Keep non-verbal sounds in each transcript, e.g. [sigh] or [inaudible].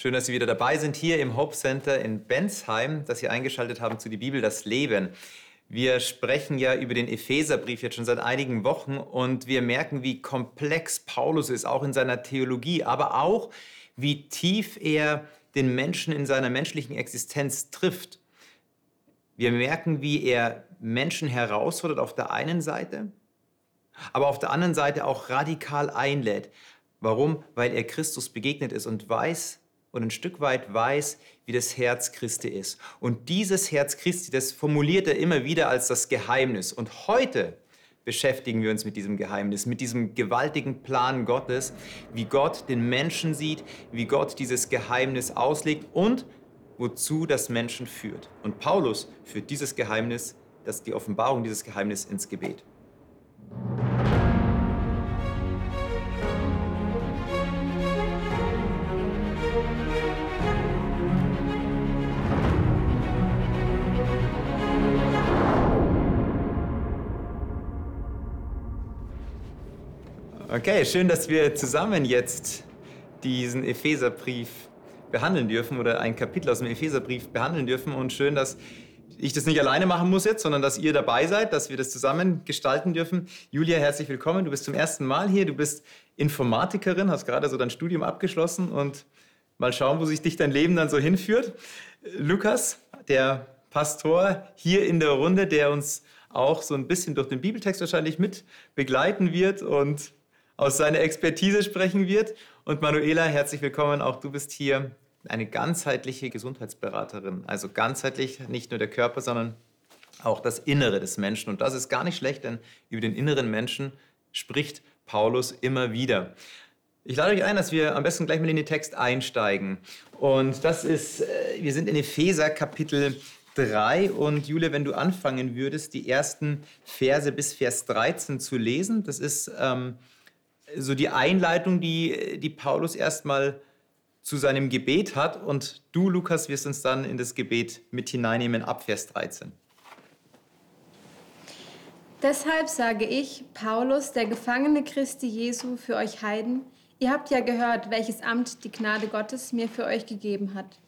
Schön, dass Sie wieder dabei sind hier im Hope Center in Bensheim, dass Sie eingeschaltet haben zu die Bibel das Leben. Wir sprechen ja über den Epheserbrief jetzt schon seit einigen Wochen und wir merken, wie komplex Paulus ist, auch in seiner Theologie, aber auch wie tief er den Menschen in seiner menschlichen Existenz trifft. Wir merken, wie er Menschen herausfordert auf der einen Seite, aber auf der anderen Seite auch radikal einlädt. Warum? Weil er Christus begegnet ist und weiß, und ein Stück weit weiß, wie das Herz Christi ist. Und dieses Herz Christi, das formuliert er immer wieder als das Geheimnis. Und heute beschäftigen wir uns mit diesem Geheimnis, mit diesem gewaltigen Plan Gottes, wie Gott den Menschen sieht, wie Gott dieses Geheimnis auslegt und wozu das Menschen führt. Und Paulus führt dieses Geheimnis, das die Offenbarung dieses Geheimnisses ins Gebet. Okay, schön, dass wir zusammen jetzt diesen Epheserbrief behandeln dürfen oder ein Kapitel aus dem Epheserbrief behandeln dürfen und schön, dass ich das nicht alleine machen muss jetzt, sondern dass ihr dabei seid, dass wir das zusammen gestalten dürfen. Julia, herzlich willkommen. Du bist zum ersten Mal hier. Du bist Informatikerin, hast gerade so dein Studium abgeschlossen und mal schauen, wo sich dich dein Leben dann so hinführt. Lukas, der Pastor hier in der Runde, der uns auch so ein bisschen durch den Bibeltext wahrscheinlich mit begleiten wird und aus seiner Expertise sprechen wird. Und Manuela, herzlich willkommen. Auch du bist hier eine ganzheitliche Gesundheitsberaterin. Also ganzheitlich nicht nur der Körper, sondern auch das Innere des Menschen. Und das ist gar nicht schlecht, denn über den inneren Menschen spricht Paulus immer wieder. Ich lade euch ein, dass wir am besten gleich mal in den Text einsteigen. Und das ist, äh, wir sind in Epheser Kapitel 3. Und Julia, wenn du anfangen würdest, die ersten Verse bis Vers 13 zu lesen, das ist ähm, so die Einleitung, die, die Paulus erstmal zu seinem Gebet hat. Und du, Lukas, wirst uns dann in das Gebet mit hineinnehmen ab Vers 13. Deshalb sage ich, Paulus, der Gefangene Christi Jesu, für euch Heiden, ihr habt ja gehört, welches Amt die Gnade Gottes mir für euch gegeben hat.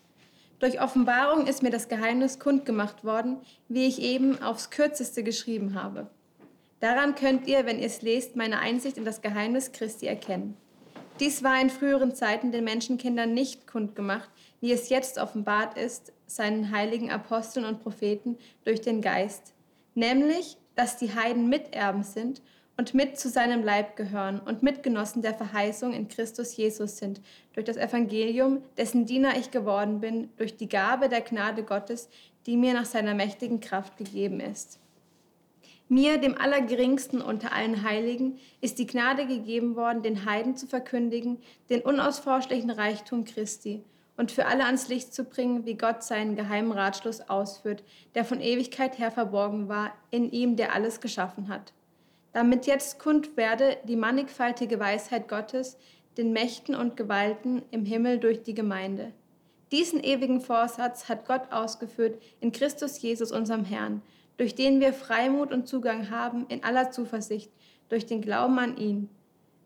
Durch Offenbarung ist mir das Geheimnis kundgemacht worden, wie ich eben aufs kürzeste geschrieben habe. Daran könnt ihr, wenn ihr es lest, meine Einsicht in das Geheimnis Christi erkennen. Dies war in früheren Zeiten den Menschenkindern nicht kundgemacht, wie es jetzt offenbart ist, seinen heiligen Aposteln und Propheten durch den Geist, nämlich, dass die Heiden Miterben sind und mit zu seinem Leib gehören und Mitgenossen der Verheißung in Christus Jesus sind, durch das Evangelium, dessen Diener ich geworden bin, durch die Gabe der Gnade Gottes, die mir nach seiner mächtigen Kraft gegeben ist. Mir, dem Allergeringsten unter allen Heiligen, ist die Gnade gegeben worden, den Heiden zu verkündigen, den unausforschlichen Reichtum Christi und für alle ans Licht zu bringen, wie Gott seinen geheimen Ratschluss ausführt, der von Ewigkeit her verborgen war, in ihm, der alles geschaffen hat. Damit jetzt kund werde die mannigfaltige Weisheit Gottes, den Mächten und Gewalten im Himmel durch die Gemeinde. Diesen ewigen Vorsatz hat Gott ausgeführt in Christus Jesus, unserem Herrn, durch den wir Freimut und Zugang haben in aller Zuversicht, durch den Glauben an ihn.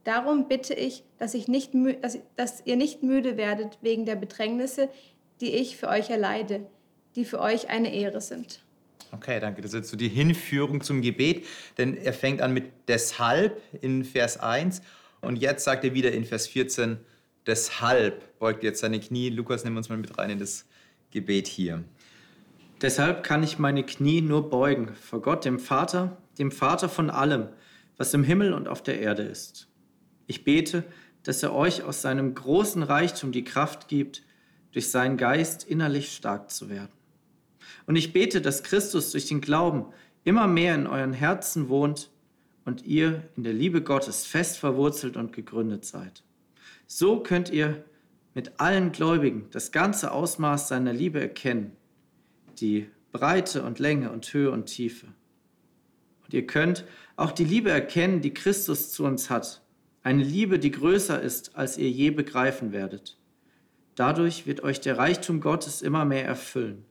Darum bitte ich, dass, ich nicht, dass, dass ihr nicht müde werdet wegen der Bedrängnisse, die ich für euch erleide, die für euch eine Ehre sind. Okay, danke. Das ist jetzt so die Hinführung zum Gebet, denn er fängt an mit deshalb in Vers 1 und jetzt sagt er wieder in Vers 14, deshalb beugt jetzt seine Knie. Lukas, nimm uns mal mit rein in das Gebet hier. Deshalb kann ich meine Knie nur beugen vor Gott, dem Vater, dem Vater von allem, was im Himmel und auf der Erde ist. Ich bete, dass er euch aus seinem großen Reichtum die Kraft gibt, durch seinen Geist innerlich stark zu werden. Und ich bete, dass Christus durch den Glauben immer mehr in euren Herzen wohnt und ihr in der Liebe Gottes fest verwurzelt und gegründet seid. So könnt ihr mit allen Gläubigen das ganze Ausmaß seiner Liebe erkennen die Breite und Länge und Höhe und Tiefe. Und ihr könnt auch die Liebe erkennen, die Christus zu uns hat. Eine Liebe, die größer ist, als ihr je begreifen werdet. Dadurch wird euch der Reichtum Gottes immer mehr erfüllen.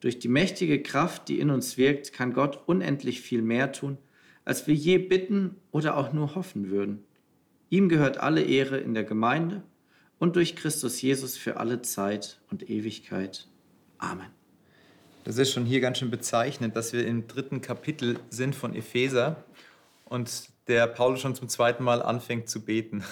Durch die mächtige Kraft, die in uns wirkt, kann Gott unendlich viel mehr tun, als wir je bitten oder auch nur hoffen würden. Ihm gehört alle Ehre in der Gemeinde und durch Christus Jesus für alle Zeit und Ewigkeit. Amen. Das ist schon hier ganz schön bezeichnend, dass wir im dritten Kapitel sind von Epheser und der Paulus schon zum zweiten Mal anfängt zu beten.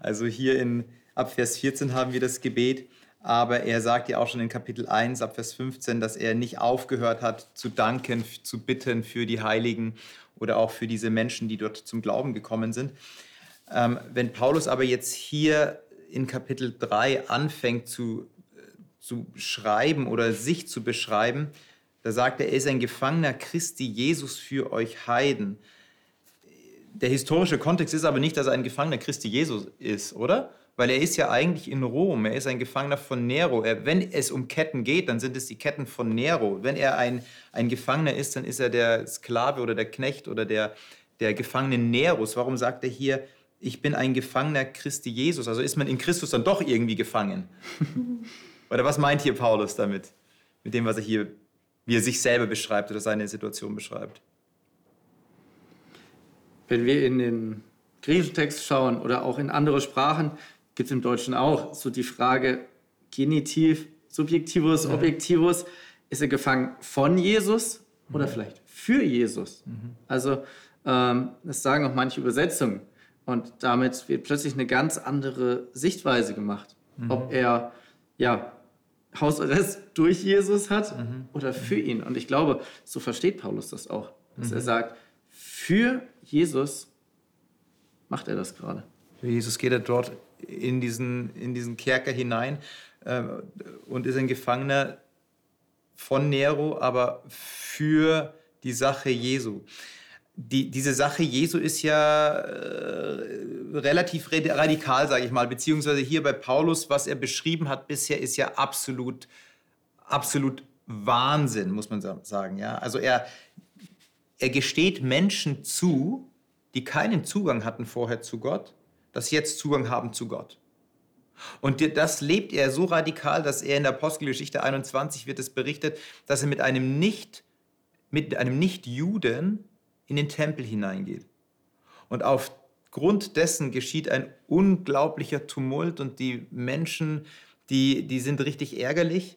Also hier in ab Vers 14 haben wir das Gebet, aber er sagt ja auch schon in Kapitel 1 ab Vers 15, dass er nicht aufgehört hat zu danken, zu bitten für die Heiligen oder auch für diese Menschen, die dort zum Glauben gekommen sind. Ähm, wenn Paulus aber jetzt hier in Kapitel 3 anfängt zu, zu schreiben oder sich zu beschreiben, da sagt er, er ist ein Gefangener Christi Jesus für euch Heiden. Der historische Kontext ist aber nicht, dass er ein Gefangener Christi Jesus ist, oder? Weil er ist ja eigentlich in Rom, er ist ein Gefangener von Nero. Er, wenn es um Ketten geht, dann sind es die Ketten von Nero. Wenn er ein, ein Gefangener ist, dann ist er der Sklave oder der Knecht oder der, der Gefangene Neros. Warum sagt er hier, ich bin ein Gefangener Christi Jesus. Also ist man in Christus dann doch irgendwie gefangen. [laughs] oder was meint hier Paulus damit? Mit dem, was er hier, wie er sich selber beschreibt oder seine Situation beschreibt. Wenn wir in den griechischen Text schauen oder auch in andere Sprachen, gibt es im Deutschen auch so die Frage Genitiv, Subjektivus, ja. Objektivus. Ist er gefangen von Jesus oder mhm. vielleicht für Jesus? Mhm. Also ähm, das sagen auch manche Übersetzungen. Und damit wird plötzlich eine ganz andere Sichtweise gemacht. Mhm. Ob er ja, Hausarrest durch Jesus hat mhm. oder für ihn. Und ich glaube, so versteht Paulus das auch. Dass mhm. er sagt, für Jesus macht er das gerade. Für Jesus geht er dort in diesen, in diesen Kerker hinein äh, und ist ein Gefangener von Nero, aber für die Sache Jesu die, diese Sache Jesu ist ja äh, relativ radikal, sage ich mal, beziehungsweise hier bei Paulus, was er beschrieben hat bisher, ist ja absolut, absolut Wahnsinn, muss man sagen. Ja? Also er, er gesteht Menschen zu, die keinen Zugang hatten vorher zu Gott, dass sie jetzt Zugang haben zu Gott. Und das lebt er so radikal, dass er in der Apostelgeschichte 21 wird es berichtet, dass er mit einem nicht mit einem Nicht-Juden in den Tempel hineingeht. Und aufgrund dessen geschieht ein unglaublicher Tumult und die Menschen, die, die sind richtig ärgerlich,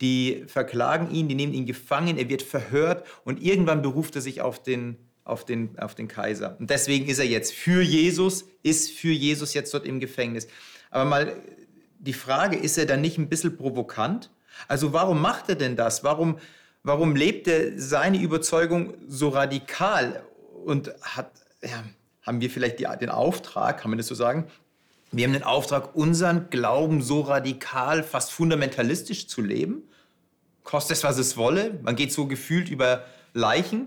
die verklagen ihn, die nehmen ihn gefangen, er wird verhört und irgendwann beruft er sich auf den, auf den, auf den Kaiser. Und deswegen ist er jetzt für Jesus, ist für Jesus jetzt dort im Gefängnis. Aber mal die Frage, ist er dann nicht ein bisschen provokant? Also warum macht er denn das? Warum, warum lebt er seine Überzeugung so radikal und hat, ja, haben wir vielleicht die, den Auftrag, kann man das so sagen, wir haben den Auftrag, unseren Glauben so radikal, fast fundamentalistisch zu leben? Kostet es, was es wolle? Man geht so gefühlt über Leichen?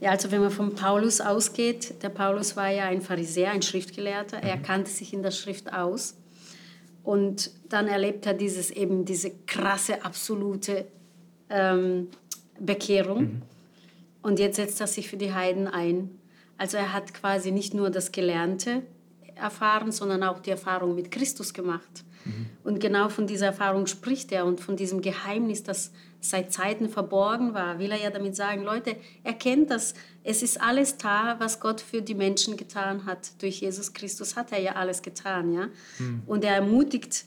Ja, also wenn man von Paulus ausgeht, der Paulus war ja ein Pharisäer, ein Schriftgelehrter, er mhm. kannte sich in der Schrift aus. Und dann erlebt er dieses eben diese krasse, absolute ähm, Bekehrung. Mhm. Und jetzt setzt er sich für die Heiden ein. Also er hat quasi nicht nur das Gelernte erfahren, sondern auch die Erfahrung mit Christus gemacht. Mhm. Und genau von dieser Erfahrung spricht er und von diesem Geheimnis, das seit Zeiten verborgen war, will er ja damit sagen, Leute, erkennt das, es ist alles da, was Gott für die Menschen getan hat. Durch Jesus Christus hat er ja alles getan, ja. Mhm. Und er ermutigt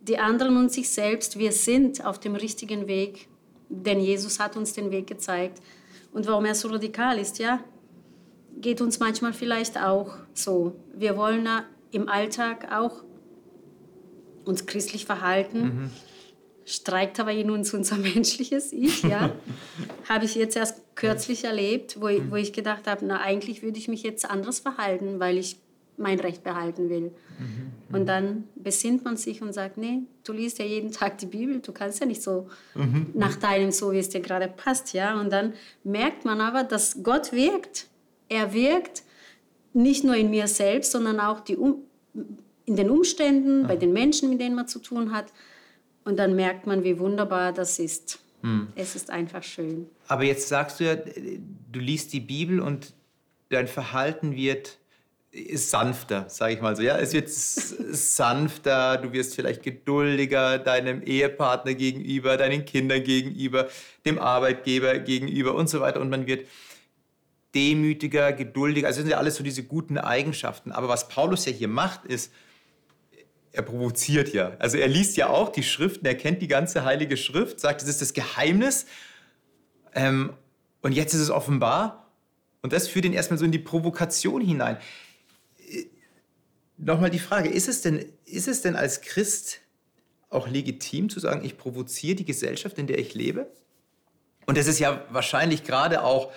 die anderen und sich selbst, wir sind auf dem richtigen Weg, denn Jesus hat uns den Weg gezeigt. Und warum er so radikal ist, ja, geht uns manchmal vielleicht auch so. Wir wollen im Alltag auch uns christlich verhalten. Mhm streikt aber in uns unser [laughs] menschliches Ich, ja. [laughs] habe ich jetzt erst kürzlich erlebt, wo ich, wo ich gedacht habe, na eigentlich würde ich mich jetzt anders verhalten, weil ich mein Recht behalten will. Mhm. Und dann besinnt man sich und sagt, nee, du liest ja jeden Tag die Bibel, du kannst ja nicht so mhm. nach deinem, so wie es dir gerade passt, ja. Und dann merkt man aber, dass Gott wirkt. Er wirkt nicht nur in mir selbst, sondern auch die um in den Umständen, bei den Menschen, mit denen man zu tun hat. Und dann merkt man, wie wunderbar das ist. Hm. Es ist einfach schön. Aber jetzt sagst du ja, du liest die Bibel und dein Verhalten wird sanfter, sage ich mal so. Ja, es wird sanfter, du wirst vielleicht geduldiger deinem Ehepartner gegenüber, deinen Kindern gegenüber, dem Arbeitgeber gegenüber und so weiter. Und man wird demütiger, geduldiger. Also das sind ja alles so diese guten Eigenschaften. Aber was Paulus ja hier macht, ist, er provoziert ja. Also er liest ja auch die Schriften, er kennt die ganze Heilige Schrift, sagt, das ist das Geheimnis. Ähm, und jetzt ist es offenbar. Und das führt ihn erstmal so in die Provokation hinein. Nochmal die Frage, ist es, denn, ist es denn als Christ auch legitim zu sagen, ich provoziere die Gesellschaft, in der ich lebe? Und das ist ja wahrscheinlich gerade auch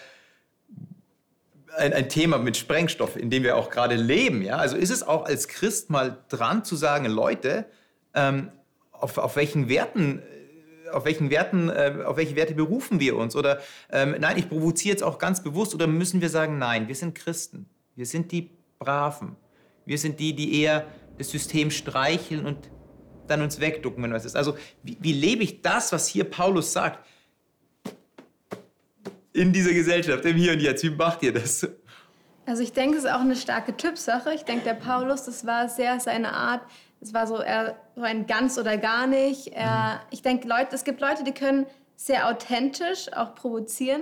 ein, ein, Thema mit Sprengstoff, in dem wir auch gerade leben. Ja? Also ist es auch als Christ mal dran zu sagen, Leute, ähm, auf, auf welchen Werten auf welchen Werten, äh, auf welche Werte berufen wir uns? Oder ähm, nein, ich provoziere jetzt auch ganz bewusst. Oder müssen wir sagen, nein, wir sind Christen. Wir sind die Braven. Wir sind die, die eher das System streicheln und dann uns wegducken, wenn was ist. Also wie, wie lebe ich das, was hier Paulus sagt? In dieser Gesellschaft, im Hier und Jetzt. Wie macht ihr das? Also ich denke, es ist auch eine starke Typsache. Ich denke, der Paulus, das war sehr seine Art. Es war so, er, so ein ganz oder gar nicht. Er, mhm. Ich denke, Leute, es gibt Leute, die können sehr authentisch auch provozieren.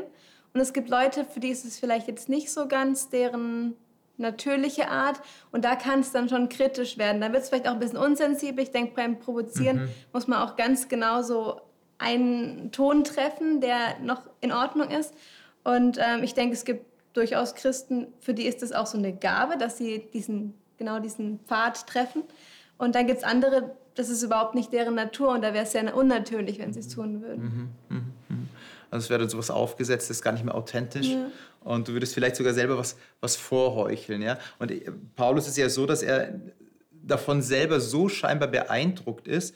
Und es gibt Leute, für die ist es vielleicht jetzt nicht so ganz deren natürliche Art. Und da kann es dann schon kritisch werden. Da wird es vielleicht auch ein bisschen unsensibel. Ich denke, beim Provozieren mhm. muss man auch ganz genau so einen Ton treffen, der noch in Ordnung ist. Und ähm, ich denke, es gibt durchaus Christen, für die ist das auch so eine Gabe, dass sie diesen, genau diesen Pfad treffen. Und dann gibt es andere, das ist überhaupt nicht deren Natur und da wäre es sehr unnatürlich, wenn sie es tun würden. Mhm, mh, mh. Also es wäre dann sowas aufgesetztes, gar nicht mehr authentisch. Ja. Und du würdest vielleicht sogar selber was, was vorheucheln. Ja? Und äh, Paulus ist ja so, dass er davon selber so scheinbar beeindruckt ist,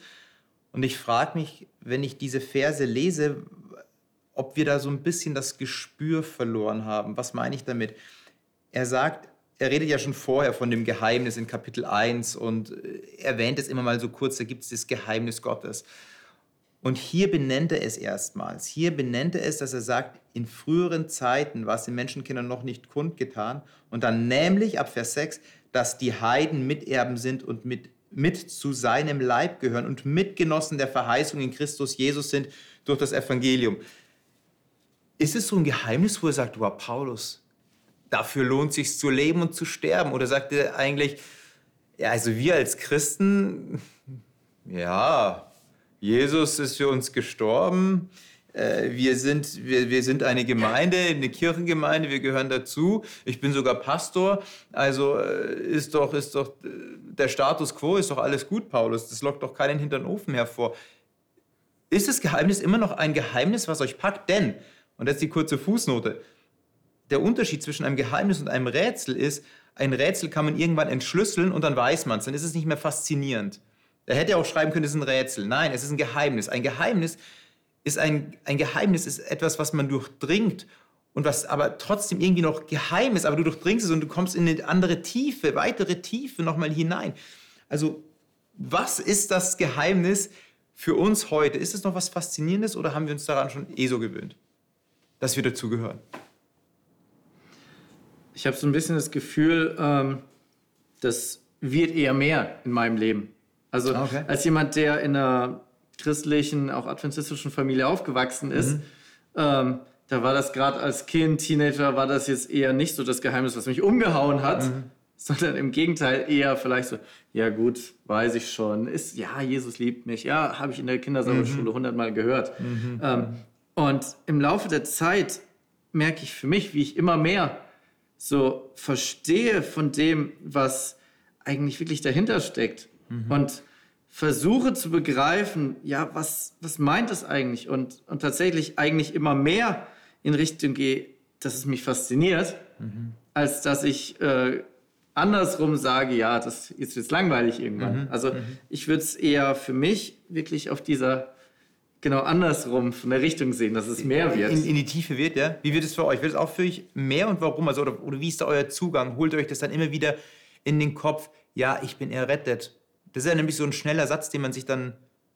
und ich frage mich, wenn ich diese Verse lese, ob wir da so ein bisschen das Gespür verloren haben. Was meine ich damit? Er sagt, er redet ja schon vorher von dem Geheimnis in Kapitel 1 und äh, erwähnt es immer mal so kurz, da gibt es das Geheimnis Gottes. Und hier benennt er es erstmals. Hier benennt er es, dass er sagt, in früheren Zeiten war es den Menschenkindern noch nicht kundgetan. Und dann nämlich ab Vers 6, dass die Heiden Miterben sind und mit mit zu seinem Leib gehören und Mitgenossen der Verheißung in Christus Jesus sind durch das Evangelium. Ist es so ein Geheimnis, wo er sagt, wow, Paulus, dafür lohnt sich zu leben und zu sterben? Oder sagt er eigentlich, ja, also wir als Christen, ja, Jesus ist für uns gestorben, wir sind, wir, wir sind eine Gemeinde, eine Kirchengemeinde, wir gehören dazu. Ich bin sogar Pastor. Also äh, ist doch, ist doch äh, der Status quo, ist doch alles gut, Paulus. Das lockt doch keinen hinter den Ofen hervor. Ist das Geheimnis immer noch ein Geheimnis, was euch packt? Denn, und ist die kurze Fußnote, der Unterschied zwischen einem Geheimnis und einem Rätsel ist, ein Rätsel kann man irgendwann entschlüsseln und dann weiß man es, dann ist es nicht mehr faszinierend. Er hätte auch schreiben können, es ist ein Rätsel. Nein, es ist ein Geheimnis. Ein Geheimnis ist ein, ein Geheimnis, ist etwas, was man durchdringt und was aber trotzdem irgendwie noch geheim ist, aber du durchdringst es und du kommst in eine andere Tiefe, weitere Tiefe nochmal hinein. Also, was ist das Geheimnis für uns heute? Ist es noch was Faszinierendes oder haben wir uns daran schon eh so gewöhnt, dass wir dazugehören? Ich habe so ein bisschen das Gefühl, ähm, das wird eher mehr in meinem Leben. Also, okay. als jemand, der in einer christlichen, auch adventistischen Familie aufgewachsen ist, mhm. ähm, da war das gerade als Kind, Teenager, war das jetzt eher nicht so das Geheimnis, was mich umgehauen hat, mhm. sondern im Gegenteil eher vielleicht so, ja gut, weiß ich schon, ist, ja, Jesus liebt mich, ja, habe ich in der Kindersauerschule mhm. hundertmal gehört. Mhm. Ähm, und im Laufe der Zeit merke ich für mich, wie ich immer mehr so verstehe von dem, was eigentlich wirklich dahinter steckt. Mhm. Und versuche zu begreifen, ja, was, was meint es eigentlich? Und, und tatsächlich eigentlich immer mehr in Richtung gehe, dass es mich fasziniert, mhm. als dass ich äh, andersrum sage, ja, das ist jetzt langweilig irgendwann. Mhm. Also mhm. ich würde es eher für mich wirklich auf dieser genau andersrum von der Richtung sehen, dass es mehr wird. In, in, die Tiefe wird, ja? Wie wird es für euch? Wird es auch für euch mehr und warum? Also, oder, oder wie ist da euer Zugang? Holt euch das dann immer wieder in den Kopf, ja, ich bin errettet das ist ja nämlich so ein schneller Satz, den man sich dann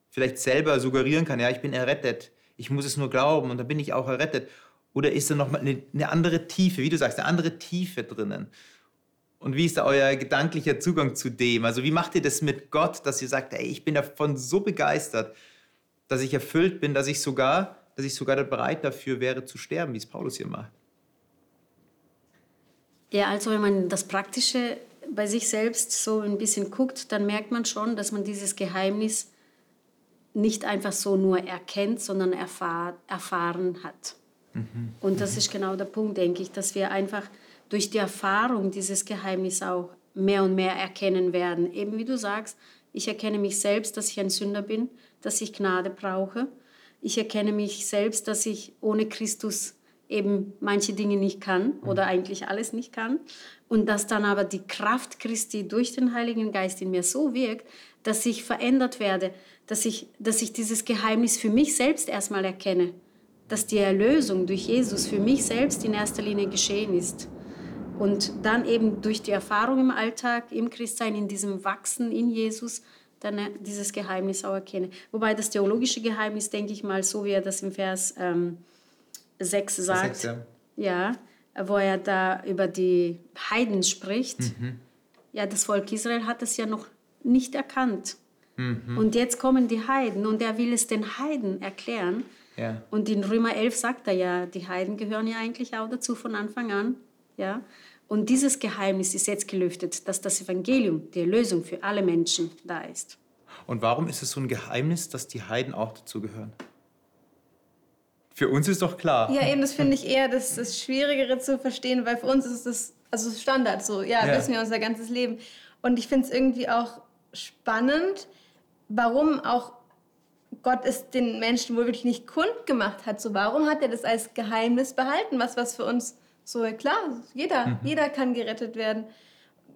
vielleicht selber suggerieren kann. Ja, ich bin errettet. Ich muss es nur glauben und dann bin ich auch errettet. Oder ist da nochmal eine, eine andere Tiefe, wie du sagst, eine andere Tiefe drinnen? Und wie ist da euer gedanklicher Zugang zu dem? Also wie macht ihr das mit Gott, dass ihr sagt, ey, ich bin davon so begeistert, dass ich erfüllt bin, dass ich sogar, dass ich sogar bereit dafür wäre zu sterben, wie es Paulus hier macht? Ja, also wenn man das Praktische bei sich selbst so ein bisschen guckt, dann merkt man schon, dass man dieses Geheimnis nicht einfach so nur erkennt, sondern erfahr erfahren hat. Mhm. Und das ist genau der Punkt, denke ich, dass wir einfach durch die Erfahrung dieses Geheimnis auch mehr und mehr erkennen werden. Eben wie du sagst, ich erkenne mich selbst, dass ich ein Sünder bin, dass ich Gnade brauche. Ich erkenne mich selbst, dass ich ohne Christus eben manche Dinge nicht kann oder eigentlich alles nicht kann. Und dass dann aber die Kraft Christi durch den Heiligen Geist in mir so wirkt, dass ich verändert werde, dass ich, dass ich dieses Geheimnis für mich selbst erstmal erkenne, dass die Erlösung durch Jesus für mich selbst in erster Linie geschehen ist. Und dann eben durch die Erfahrung im Alltag, im Christsein, in diesem Wachsen in Jesus, dann äh, dieses Geheimnis auch erkenne. Wobei das theologische Geheimnis, denke ich mal, so wie er das im Vers ähm, 6 sagt, 6, ja. ja. wo er da über die Heiden spricht. Mhm. Ja, das Volk Israel hat es ja noch nicht erkannt. Mhm. Und jetzt kommen die Heiden und er will es den Heiden erklären. Ja. Und in Römer 11 sagt er ja, die Heiden gehören ja eigentlich auch dazu von Anfang an. Ja? Und dieses Geheimnis ist jetzt gelüftet, dass das Evangelium, die Erlösung für alle Menschen da ist. Und warum ist es so ein Geheimnis, dass die Heiden auch dazugehören? Für uns ist doch klar. Ja, eben, das finde ich eher das, das Schwierigere zu verstehen, weil für uns ist das also Standard so. Ja, ja. wissen wir unser ganzes Leben. Und ich finde es irgendwie auch spannend, warum auch Gott es den Menschen wohl wirklich nicht kundgemacht hat. So, warum hat er das als Geheimnis behalten? Was, was für uns so, klar, jeder, mhm. jeder kann gerettet werden.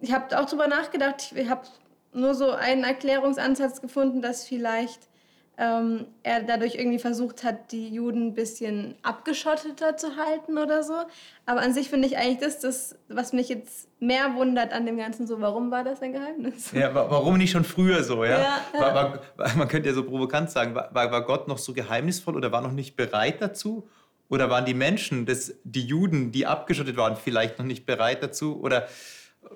Ich habe auch darüber nachgedacht, ich habe nur so einen Erklärungsansatz gefunden, dass vielleicht ähm, er dadurch irgendwie versucht hat, die Juden ein bisschen abgeschotteter zu halten oder so. Aber an sich finde ich eigentlich das, das, was mich jetzt mehr wundert an dem Ganzen, so, warum war das ein Geheimnis? Ja, warum nicht schon früher so, ja? ja, ja. War, war, man könnte ja so provokant sagen, war, war Gott noch so geheimnisvoll oder war noch nicht bereit dazu? Oder waren die Menschen, das, die Juden, die abgeschottet waren, vielleicht noch nicht bereit dazu? Oder äh,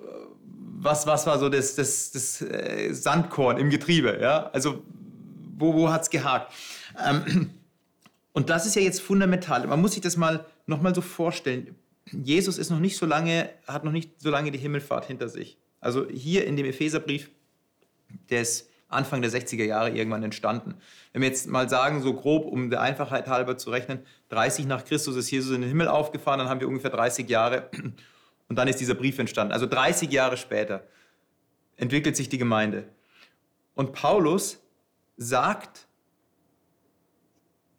was, was war so das, das, das äh, Sandkorn im Getriebe? Ja? Also wo, wo hat es gehakt? Ähm, und das ist ja jetzt fundamental. Man muss sich das mal noch mal so vorstellen. Jesus ist noch nicht so lange, hat noch nicht so lange die Himmelfahrt hinter sich. Also hier in dem Epheserbrief, der ist Anfang der 60er Jahre irgendwann entstanden. Wenn wir jetzt mal sagen, so grob, um der Einfachheit halber zu rechnen, 30 nach Christus ist Jesus in den Himmel aufgefahren, dann haben wir ungefähr 30 Jahre [clears throat] und dann ist dieser Brief entstanden. Also 30 Jahre später entwickelt sich die Gemeinde. Und Paulus sagt,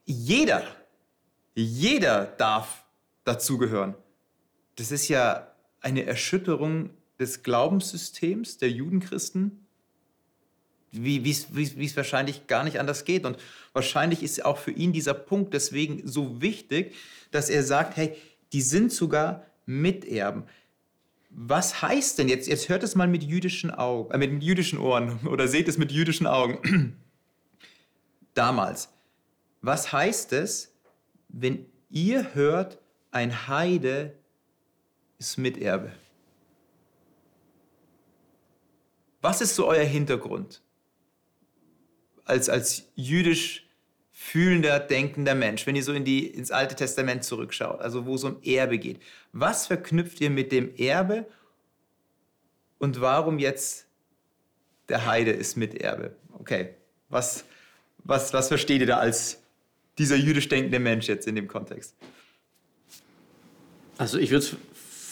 jeder, jeder darf dazugehören. Das ist ja eine Erschütterung des Glaubenssystems der Judenchristen, wie es wahrscheinlich gar nicht anders geht. Und wahrscheinlich ist auch für ihn dieser Punkt deswegen so wichtig, dass er sagt, hey, die sind sogar Miterben. Was heißt denn jetzt, jetzt hört es mal mit jüdischen Augen, äh, mit jüdischen Ohren [laughs] oder seht es mit jüdischen Augen damals. Was heißt es, wenn ihr hört, ein Heide ist Miterbe? Was ist so euer Hintergrund? Als, als jüdisch fühlender, denkender Mensch, wenn ihr so in die, ins Alte Testament zurückschaut, also wo es um Erbe geht. Was verknüpft ihr mit dem Erbe und warum jetzt der Heide ist Miterbe? Okay, was, was, was versteht ihr da als dieser jüdisch denkende Mensch jetzt in dem Kontext? Also ich würde es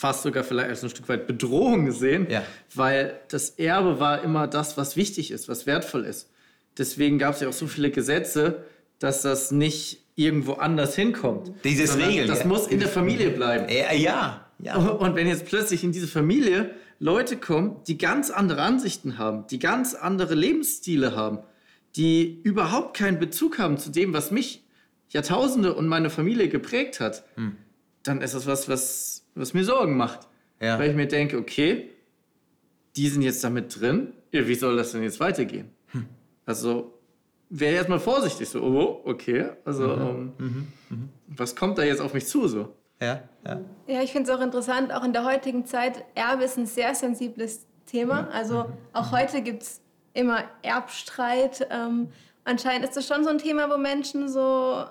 fast sogar vielleicht als ein Stück weit Bedrohung sehen, ja. weil das Erbe war immer das, was wichtig ist, was wertvoll ist. Deswegen gab es ja auch so viele Gesetze, dass das nicht irgendwo anders hinkommt. Dieses Regeln. Das ja. muss in der Familie bleiben. Ja, ja, ja. Und wenn jetzt plötzlich in diese Familie Leute kommen, die ganz andere Ansichten haben, die ganz andere Lebensstile haben, die überhaupt keinen Bezug haben zu dem, was mich Jahrtausende und meine Familie geprägt hat, hm. dann ist das was, was, was mir Sorgen macht. Ja. Weil ich mir denke, okay, die sind jetzt damit drin, wie soll das denn jetzt weitergehen? Hm. Also wäre erstmal vorsichtig, so, oh, okay, also mhm. Ähm, mhm. Mhm. was kommt da jetzt auf mich zu so? Ja, ja. ja ich finde es auch interessant, auch in der heutigen Zeit, Erbe ist ein sehr sensibles Thema. Also mhm. auch heute gibt es immer Erbstreit. Ähm, anscheinend ist das schon so ein Thema, wo Menschen so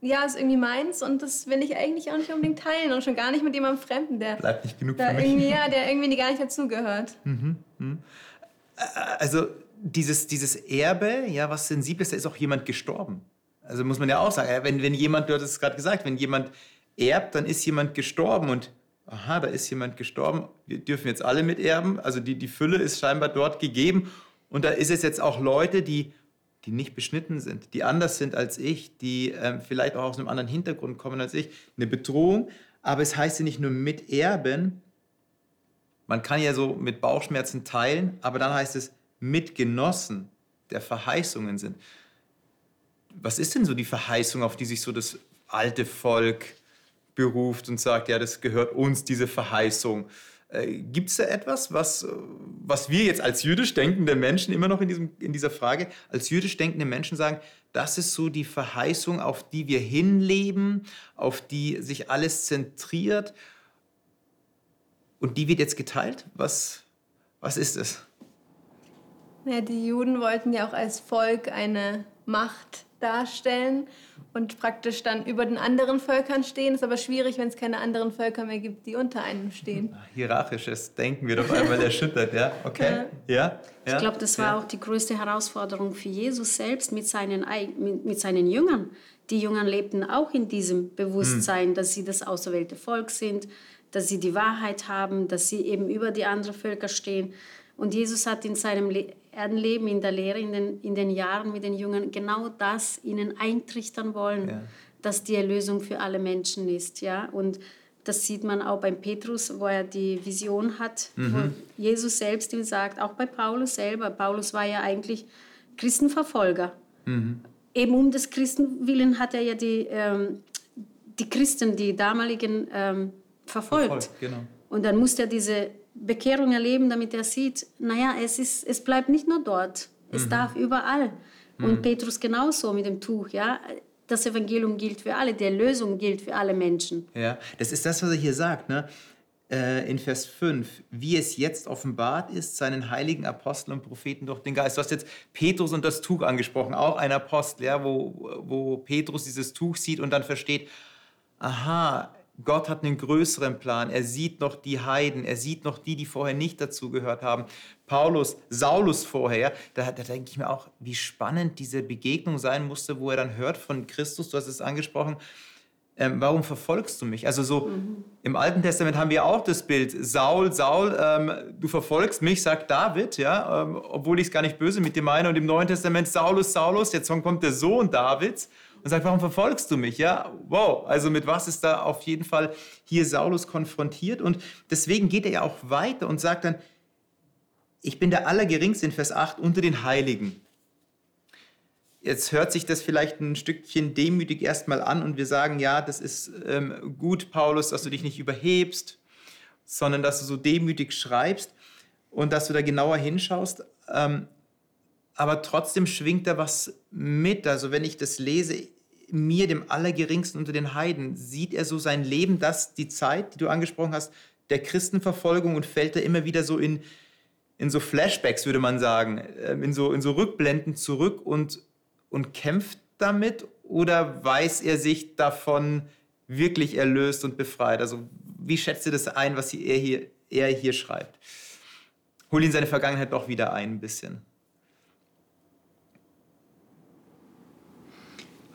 ja, ist irgendwie meins und das will ich eigentlich auch nicht unbedingt teilen und schon gar nicht mit jemandem Fremden, der Bleibt nicht genug für mich. irgendwie, ja, [laughs] der irgendwie gar nicht dazugehört. Also dieses, dieses Erbe, ja, was sensibel ist, da ist auch jemand gestorben. Also muss man ja auch sagen, ja, wenn, wenn jemand, du hattest es gerade gesagt, wenn jemand erbt, dann ist jemand gestorben und aha, da ist jemand gestorben, wir dürfen jetzt alle miterben, also die, die Fülle ist scheinbar dort gegeben und da ist es jetzt auch Leute, die, die nicht beschnitten sind, die anders sind als ich, die ähm, vielleicht auch aus einem anderen Hintergrund kommen als ich, eine Bedrohung, aber es heißt ja nicht nur miterben, man kann ja so mit Bauchschmerzen teilen, aber dann heißt es Mitgenossen der Verheißungen sind. Was ist denn so die Verheißung, auf die sich so das alte Volk beruft und sagt, ja, das gehört uns, diese Verheißung? Äh, Gibt es da etwas, was, äh, was wir jetzt als jüdisch denkende Menschen immer noch in, diesem, in dieser Frage, als jüdisch denkende Menschen sagen, das ist so die Verheißung, auf die wir hinleben, auf die sich alles zentriert und die wird jetzt geteilt? Was, was ist es? Ja, die Juden wollten ja auch als Volk eine Macht darstellen und praktisch dann über den anderen Völkern stehen. Ist aber schwierig, wenn es keine anderen Völker mehr gibt, die unter einem stehen. Hierarchisches Denken wird auf einmal erschüttert, ja? Okay? Ja? ja? Ich glaube, das war ja. auch die größte Herausforderung für Jesus selbst mit seinen, Ei- mit, mit seinen Jüngern. Die Jünger lebten auch in diesem Bewusstsein, dass sie das auserwählte Volk sind, dass sie die Wahrheit haben, dass sie eben über die anderen Völker stehen. Und Jesus hat in seinem Le Erdenleben, in der Lehre, in den, in den Jahren mit den Jüngern genau das ihnen eintrichtern wollen, Ja. dass die Erlösung für alle Menschen ist. Ja? Und das sieht man auch beim Petrus, wo er die Vision hat, wo Jesus selbst ihm sagt, auch bei Paulus selber. Paulus war ja eigentlich Christenverfolger. Eben um des Christenwillen hat er ja die, ähm, die Christen, die damaligen, ähm, verfolgt. Verfolgt, genau. Und dann musste er diese Bekehrung erleben, damit er sieht, naja, es, ist, es bleibt nicht nur dort, es darf überall. Und Petrus genauso mit dem Tuch, ja. Das Evangelium gilt für alle, die Erlösung gilt für alle Menschen. Ja, das ist das, was er hier sagt, ne? Äh, in Vers 5, wie es jetzt offenbart ist, seinen heiligen Aposteln und Propheten durch den Geist. Du hast jetzt Petrus und das Tuch angesprochen, auch ein Apostel, ja, wo, wo Petrus dieses Tuch sieht und dann versteht, aha, Gott hat einen größeren Plan. Er sieht noch die Heiden, er sieht noch die, die vorher nicht dazugehört haben. Paulus, Saulus vorher, da, da denke ich mir auch, wie spannend diese Begegnung sein musste, wo er dann hört von Christus, du hast es angesprochen, ähm, warum verfolgst du mich? Also so im Alten Testament haben wir auch das Bild, Saul, Saul, ähm, du verfolgst mich, sagt David, ja, ähm, obwohl ich es gar nicht böse mit dir meine. Und im Neuen Testament Saulus, Saulus, jetzt kommt der Sohn Davids und sagt, warum verfolgst du mich? Ja, wow, also mit was ist da auf jeden Fall hier Saulus konfrontiert? Und deswegen geht er ja auch weiter und sagt dann, ich bin der Allergeringste in Vers 8 unter den Heiligen. Jetzt hört sich das vielleicht ein Stückchen demütig erstmal an und wir sagen, ja, das ist ähm, gut, Paulus, dass du dich nicht überhebst, sondern dass du so demütig schreibst und dass du da genauer hinschaust. Ähm, aber trotzdem schwingt da was mit. Also wenn ich das lese, mir, dem Allergeringsten unter den Heiden, sieht er so sein Leben, das die Zeit, die du angesprochen hast, der Christenverfolgung und fällt da immer wieder so in, in so Flashbacks, würde man sagen, ähm, in so, in so Rückblenden zurück und, und kämpft damit oder weiß er sich davon wirklich erlöst und befreit? Also wie schätzt ihr das ein, was er hier, er hier schreibt? Hol ihn seine Vergangenheit doch wieder ein, ein bisschen.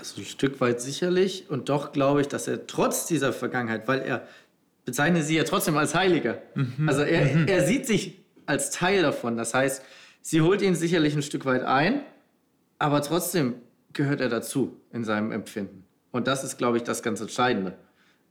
Also ein Stück weit sicherlich. Und doch glaube ich, dass er trotz dieser Vergangenheit, weil er bezeichnet sie ja trotzdem als Heiliger. Also er, er sieht sich als Teil davon. Das heißt, sie holt ihn sicherlich ein Stück weit ein, aber trotzdem gehört er dazu in seinem Empfinden. Und das ist, glaube ich, das ganz Entscheidende.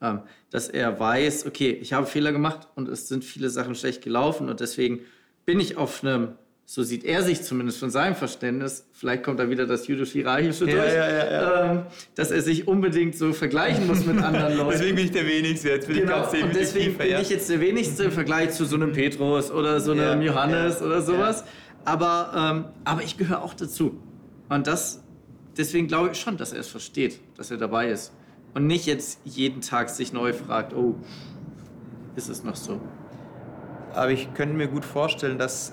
Ähm, dass er weiß, okay, ich habe Fehler gemacht und es sind viele Sachen schlecht gelaufen und deswegen bin ich auf einem, so sieht er sich zumindest von seinem Verständnis, vielleicht kommt da wieder das jüdisch-hierarchische Ja, durch, ja, ja, Ähm, dass er sich unbedingt so vergleichen muss mit anderen Leuten. Deswegen bin ich der Wenigste, jetzt bin ich Genau, ganz und deswegen bin ich jetzt der wenigste im Vergleich zu so einem Petrus oder so einem Johannes oder sowas. Aber, ähm, aber ich gehöre auch dazu. Und das, deswegen glaube ich schon, dass er es versteht, dass er dabei ist. Und nicht jetzt jeden Tag sich neu fragt, oh, ist es noch so? Aber ich könnte mir gut vorstellen, dass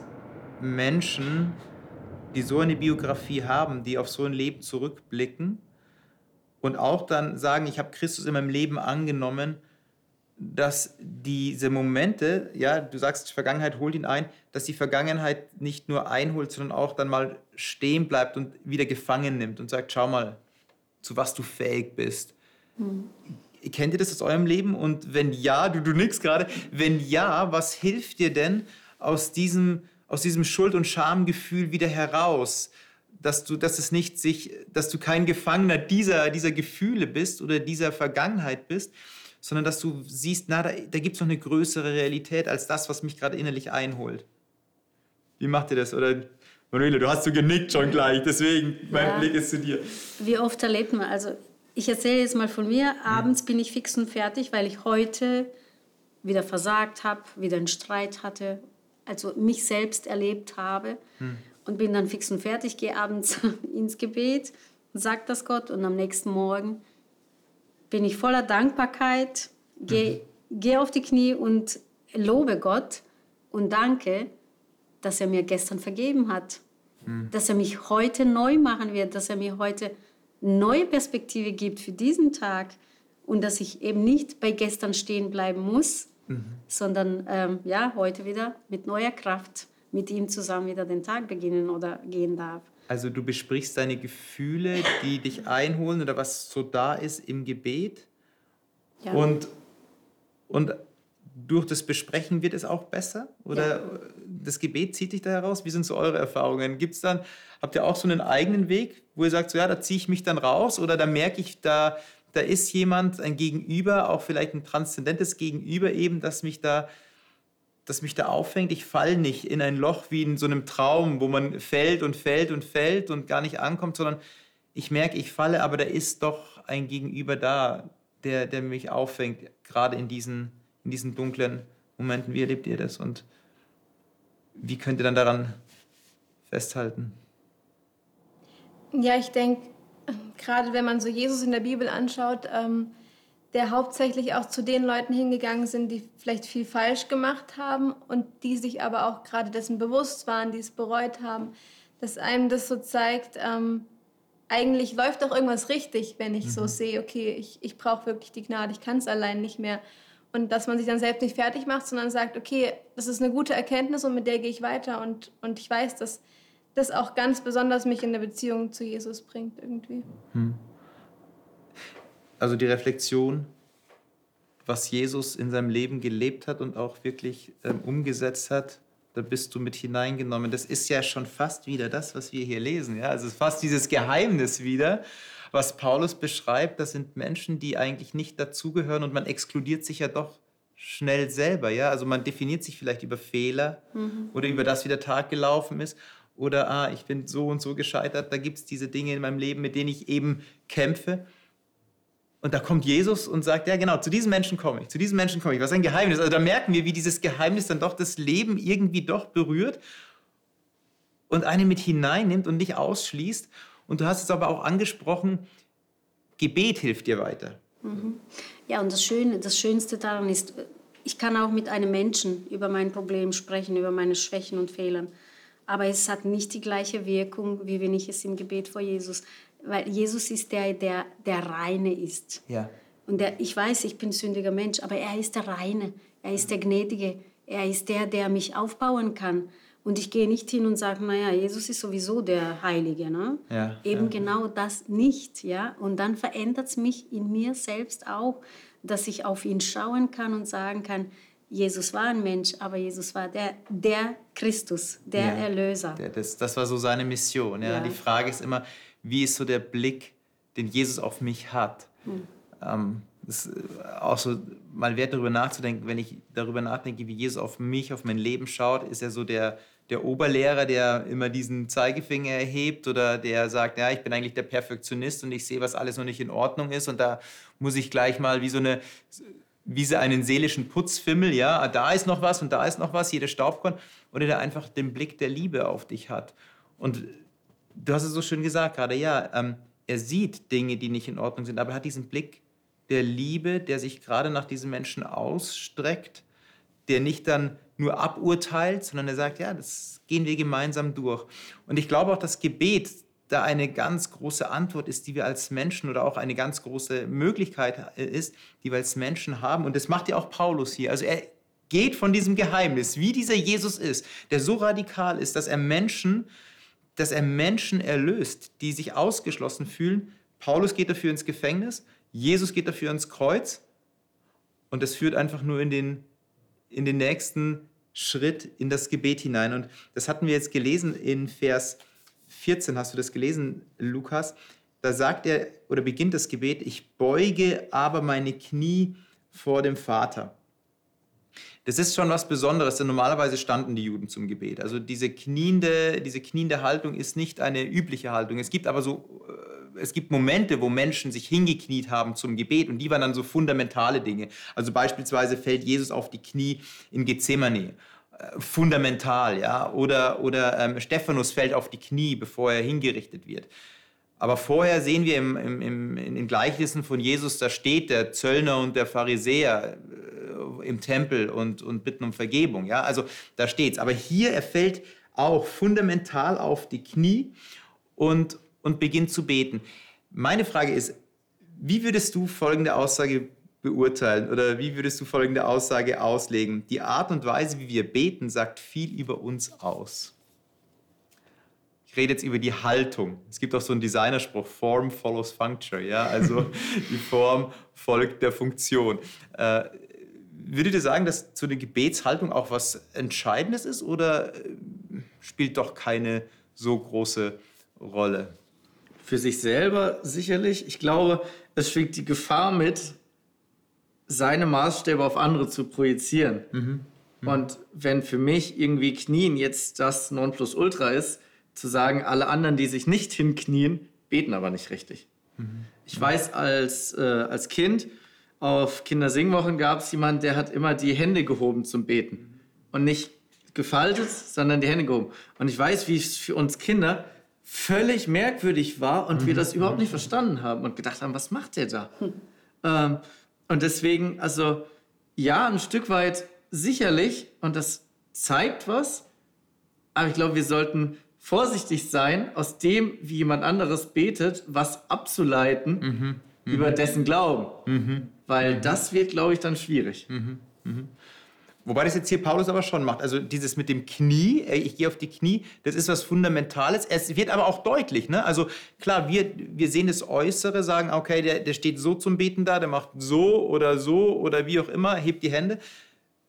Menschen, die so eine Biografie haben, die auf so ein Leben zurückblicken und auch dann sagen, ich habe Christus in meinem Leben angenommen, dass diese Momente, ja, du sagst, Vergangenheit holt ihn ein, dass die Vergangenheit nicht nur einholt, sondern auch dann mal stehen bleibt und wieder gefangen nimmt und sagt, schau mal, zu was du fähig bist. Mhm. Kennt ihr das aus eurem Leben? Und wenn ja, du, du nix gerade, wenn ja, was hilft dir denn aus diesem, aus diesem Schuld- und Schamgefühl wieder heraus? Dass du, dass es nicht sich, dass du kein Gefangener dieser, dieser Gefühle bist oder dieser Vergangenheit bist, sondern dass du siehst, na, da, da gibt es noch eine größere Realität als das, was mich gerade innerlich einholt. Wie macht ihr das? Oder Manuela, du hast so genickt schon gleich, deswegen mein ja. Blick ist zu dir. Wie oft erlebt man, also ich erzähle jetzt mal von mir. Abends bin ich fix und fertig, weil ich heute wieder versagt habe, wieder einen Streit hatte, also mich selbst erlebt habe hm. und bin dann fix und fertig, gehe abends [laughs] ins Gebet und sage das Gott und am nächsten Morgen bin ich voller Dankbarkeit, gehe mhm. geh auf die Knie und lobe Gott und danke, dass er mir gestern vergeben hat, hm. dass er mich heute neu machen wird, dass er mir heute neue Perspektive gibt für diesen Tag und dass ich eben nicht bei gestern stehen bleiben muss, mhm. sondern ähm, ja, heute wieder mit neuer Kraft mit ihm zusammen wieder den Tag beginnen oder gehen darf. Also du besprichst deine Gefühle, die dich einholen oder was so da ist im Gebet. Ja. Und, und durch das Besprechen wird es auch besser? Oder ja. das Gebet zieht dich da heraus? Wie sind so eure Erfahrungen? Gibt es dann, habt ihr auch so einen eigenen Weg, wo ihr sagt, so ja, da ziehe ich mich dann raus oder da merke ich, da, da ist jemand, ein Gegenüber, auch vielleicht ein transzendentes Gegenüber eben, das mich da, das mich da auffängt. Ich falle nicht in ein Loch wie in so einem Traum, wo man fällt und fällt und fällt und gar nicht ankommt, sondern ich merke, ich falle, aber da ist doch ein Gegenüber da, der, der mich auffängt, gerade in diesen in diesen dunklen Momenten? Wie erlebt ihr das und wie könnt ihr dann daran festhalten? Ja, ich denke, gerade wenn man so Jesus in der Bibel anschaut, ähm, der hauptsächlich auch zu den Leuten hingegangen sind, die vielleicht viel falsch gemacht haben und die sich aber auch gerade dessen bewusst waren, die es bereut haben, dass einem das so zeigt, ähm, eigentlich läuft doch irgendwas richtig, wenn ich mhm. so sehe, okay, ich, ich brauche wirklich die Gnade, ich kann es allein nicht mehr. Und dass man sich dann selbst nicht fertig macht, sondern sagt, okay, das ist eine gute Erkenntnis und mit der gehe ich weiter. Und, und ich weiß, dass das auch ganz besonders mich in der Beziehung zu Jesus bringt irgendwie. Hm. Also die Reflexion, was Jesus in seinem Leben gelebt hat und auch wirklich ähm, umgesetzt hat, da bist du mit hineingenommen. Das ist ja schon fast wieder das, was wir hier lesen. Ja? Also fast dieses Geheimnis wieder was Paulus beschreibt, das sind Menschen, die eigentlich nicht dazugehören und man exkludiert sich ja doch schnell selber. Ja? Also man definiert sich vielleicht über Fehler mhm. oder über das, wie der Tag gelaufen ist oder ah, ich bin so und so gescheitert. Da gibt es diese Dinge in meinem Leben, mit denen ich eben kämpfe. Und da kommt Jesus und sagt, ja genau, zu diesen Menschen komme ich, zu diesen Menschen komme ich. Was ein Geheimnis. Also da merken wir, wie dieses Geheimnis dann doch das Leben irgendwie doch berührt und einen mit hineinnimmt und nicht ausschließt. Und du hast es aber auch angesprochen, Gebet hilft dir weiter. Mhm. Ja, und das, Schöne, das Schönste daran ist, ich kann auch mit einem Menschen über mein Problem sprechen, über meine Schwächen und Fehler. Aber es hat nicht die gleiche Wirkung, wie wenn ich es im Gebet vor Jesus, weil Jesus ist der, der, der Reine ist. Ja. Und der, ich weiß, ich bin sündiger Mensch, aber er ist der Reine, er ist der Gnädige, er ist der, der mich aufbauen kann. Und ich gehe nicht hin und sage, naja, Jesus ist sowieso der Heilige. Ne? Ja, Eben ja. genau das nicht. Ja? Und dann verändert es mich in mir selbst auch, dass ich auf ihn schauen kann und sagen kann, Jesus war ein Mensch, aber Jesus war der, der Christus, der ja, Erlöser. Der, das, das war so seine Mission. Ja? Die Frage ist immer, wie ist so der Blick, den Jesus auf mich hat? Hm. Ähm, das ist auch so mal wert darüber nachzudenken, wenn ich darüber nachdenke, wie Jesus auf mich, auf mein Leben schaut, ist er so der, der Oberlehrer, der immer diesen Zeigefinger erhebt oder der sagt, ja, ich bin eigentlich der Perfektionist und ich sehe, was alles noch nicht in Ordnung ist und da muss ich gleich mal wie so eine wie so einen seelischen Putzfimmel, ja, da ist noch was und da ist noch was, jeder Staubkorn, oder der einfach den Blick der Liebe auf dich hat. Und du hast es so schön gesagt gerade, ja, ähm, er sieht Dinge, die nicht in Ordnung sind, aber er hat diesen Blick der Liebe, der sich gerade nach diesen Menschen ausstreckt, der nicht dann nur aburteilt, sondern er sagt, ja, das gehen wir gemeinsam durch. Und ich glaube auch, das Gebet da eine ganz große Antwort ist, die wir als Menschen oder auch eine ganz große Möglichkeit äh, ist, die wir als Menschen haben. Und das macht ja auch Paulus hier. Also er geht von diesem Geheimnis, wie dieser Jesus ist, der so radikal ist, dass er Menschen, dass er Menschen erlöst, die sich ausgeschlossen fühlen. Paulus geht dafür ins Gefängnis, Jesus geht dafür ins Kreuz und das führt einfach nur in den, in den nächsten Schritt in das Gebet hinein. Und das hatten wir jetzt gelesen in Vers 14, hast du das gelesen, Lukas? Da sagt er oder beginnt das Gebet, ich beuge aber meine Knie vor dem Vater. Das ist schon was Besonderes, denn normalerweise standen die Juden zum Gebet. Also diese kniende, diese kniende Haltung ist nicht eine übliche Haltung. Es gibt aber so, äh, es gibt Momente, wo Menschen sich hingekniet haben zum Gebet und die waren dann so fundamentale Dinge. Also beispielsweise fällt Jesus auf die Knie in Gethsemane fundamental, ja, oder, oder ähm, Stephanus fällt auf die Knie, bevor er hingerichtet wird. Aber vorher sehen wir im, im, im, in Gleichnissen von Jesus, da steht der Zöllner und der Pharisäer äh, im Tempel und, und bitten um Vergebung. Ja? Also da steht's. Aber hier, er fällt auch fundamental auf die Knie und, und beginnt zu beten. Meine Frage ist, wie würdest du folgende Aussage beurteilen oder wie würdest du folgende Aussage auslegen? Die Art und Weise, wie wir beten, sagt viel über uns aus. Ich rede jetzt über die Haltung. Es gibt auch so einen Designerspruch, Form follows Function. Ja? Also [laughs] die Form folgt der Funktion. Äh, würdet ihr sagen, dass so eine Gebetshaltung auch was Entscheidendes ist oder äh, spielt doch keine so große Rolle? Für sich selber sicherlich. Ich glaube, es schwingt die Gefahr mit, seine Maßstäbe auf andere zu projizieren. Mhm. Mhm. Und wenn für mich irgendwie Knien jetzt das Nonplusultra ist, zu sagen, alle anderen, die sich nicht hinknien, beten aber nicht richtig. Mhm. Ich weiß, als, äh, als Kind auf Kindersingwochen gab es jemanden, der hat immer die Hände gehoben zum Beten. Und nicht gefaltet, sondern die Hände gehoben. Und ich weiß, wie es für uns Kinder völlig merkwürdig war und mhm. wir das überhaupt nicht verstanden haben und gedacht haben, was macht der da? Hm. Ähm, und deswegen, also ja, ein Stück weit sicherlich, und das zeigt was, aber ich glaube, wir sollten vorsichtig sein, aus dem, wie jemand anderes betet, was abzuleiten mhm, mhm. über dessen Glauben. Mhm, Weil mhm. das wird, glaube ich, dann schwierig. Wobei das jetzt hier Paulus aber schon macht. Also dieses mit dem Knie, ich gehe auf die Knie, das ist was Fundamentales. Es wird aber auch deutlich. Ne? Also klar, wir, wir sehen das Äußere, sagen, okay, der, der steht so zum Beten da, der macht so oder so oder wie auch immer, hebt die Hände.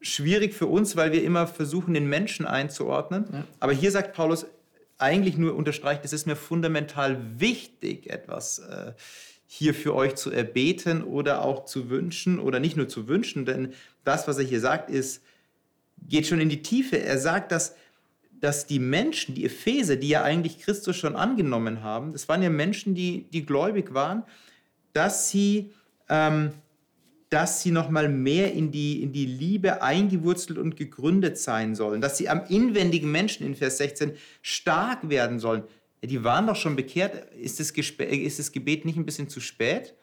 Schwierig für uns, weil wir immer versuchen, den Menschen einzuordnen. Ja. Aber hier sagt Paulus, eigentlich nur unterstreicht, es ist mir fundamental wichtig, etwas äh, hier für euch zu erbeten oder auch zu wünschen oder nicht nur zu wünschen, denn das, was er hier sagt, ist, geht schon in die Tiefe. Er sagt, dass, dass die Menschen, die Epheser, die ja eigentlich Christus schon angenommen haben, das waren ja Menschen, die, die gläubig waren, dass sie ähm, dass sie noch mal mehr in die, in die Liebe eingewurzelt und gegründet sein sollen, dass sie am inwendigen Menschen in Vers 16 stark werden sollen. Ja, die waren doch schon bekehrt. Ist das, ist das Gebet nicht ein bisschen zu spät?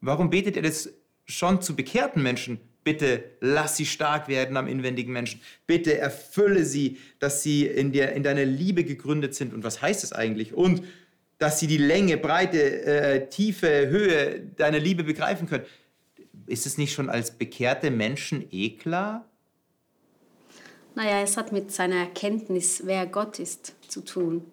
Warum betet er das schon zu bekehrten Menschen? Bitte lass sie stark werden am inwendigen Menschen. Bitte erfülle sie, dass sie in, der, in deiner Liebe gegründet sind. Und was heißt das eigentlich? Und dass sie die Länge, Breite, äh, Tiefe, Höhe deiner Liebe begreifen können ist es nicht schon als bekehrte Menschen eh klar? Naja, es hat mit seiner Erkenntnis, wer Gott ist, zu tun.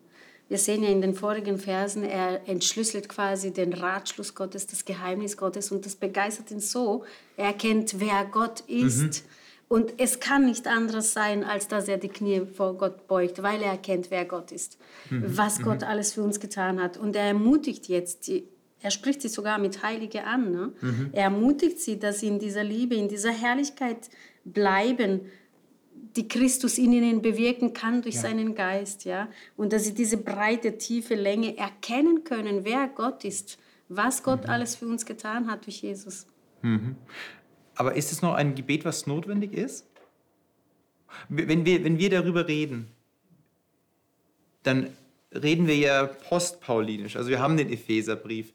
Wir sehen ja in den vorigen Versen, er entschlüsselt quasi den Ratschluss Gottes, das Geheimnis Gottes und das begeistert ihn so. Er erkennt, wer Gott ist. Mhm. Und es kann nicht anders sein, als dass er die Knie vor Gott beugt, weil er erkennt, wer Gott ist, mhm. was Gott mhm. alles für uns getan hat. Und er ermutigt jetzt die er spricht sie sogar mit Heilige an. Ne? Mhm. Er ermutigt sie, dass sie in dieser Liebe, in dieser Herrlichkeit bleiben, die Christus in ihnen bewirken kann durch ja. seinen Geist. Ja? Und dass sie diese breite, tiefe Länge erkennen können, wer Gott ist, was Gott mhm. alles für uns getan hat durch Jesus. Mhm. Aber ist es noch ein Gebet, was notwendig ist? Wenn wir, wenn wir darüber reden, dann reden wir ja postpaulinisch. Also wir haben den Epheserbrief.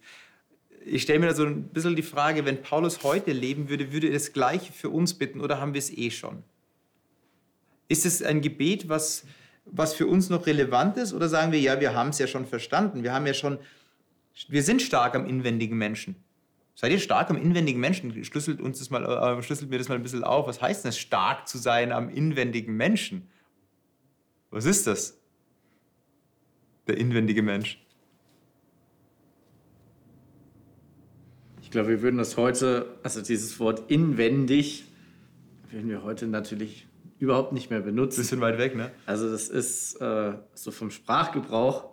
Ich stelle mir da so ein bisschen die Frage, wenn Paulus heute leben würde, würde er das Gleiche für uns bitten oder haben wir es eh schon? Ist es ein Gebet, was, was für uns noch relevant ist? Oder sagen wir, ja, wir haben es ja schon verstanden. Wir haben ja schon, wir sind stark am inwendigen Menschen. Seid ihr stark am inwendigen Menschen? Schlüsselt, uns das mal, äh, schlüsselt mir das mal ein bisschen auf. Was heißt denn es, stark zu sein am inwendigen Menschen? Was ist das? Der inwendige Mensch. Ich glaube, wir würden das heute, also dieses Wort inwendig, würden wir heute natürlich überhaupt nicht mehr benutzen. Bisschen weit weg, ne? Also das ist äh, so vom Sprachgebrauch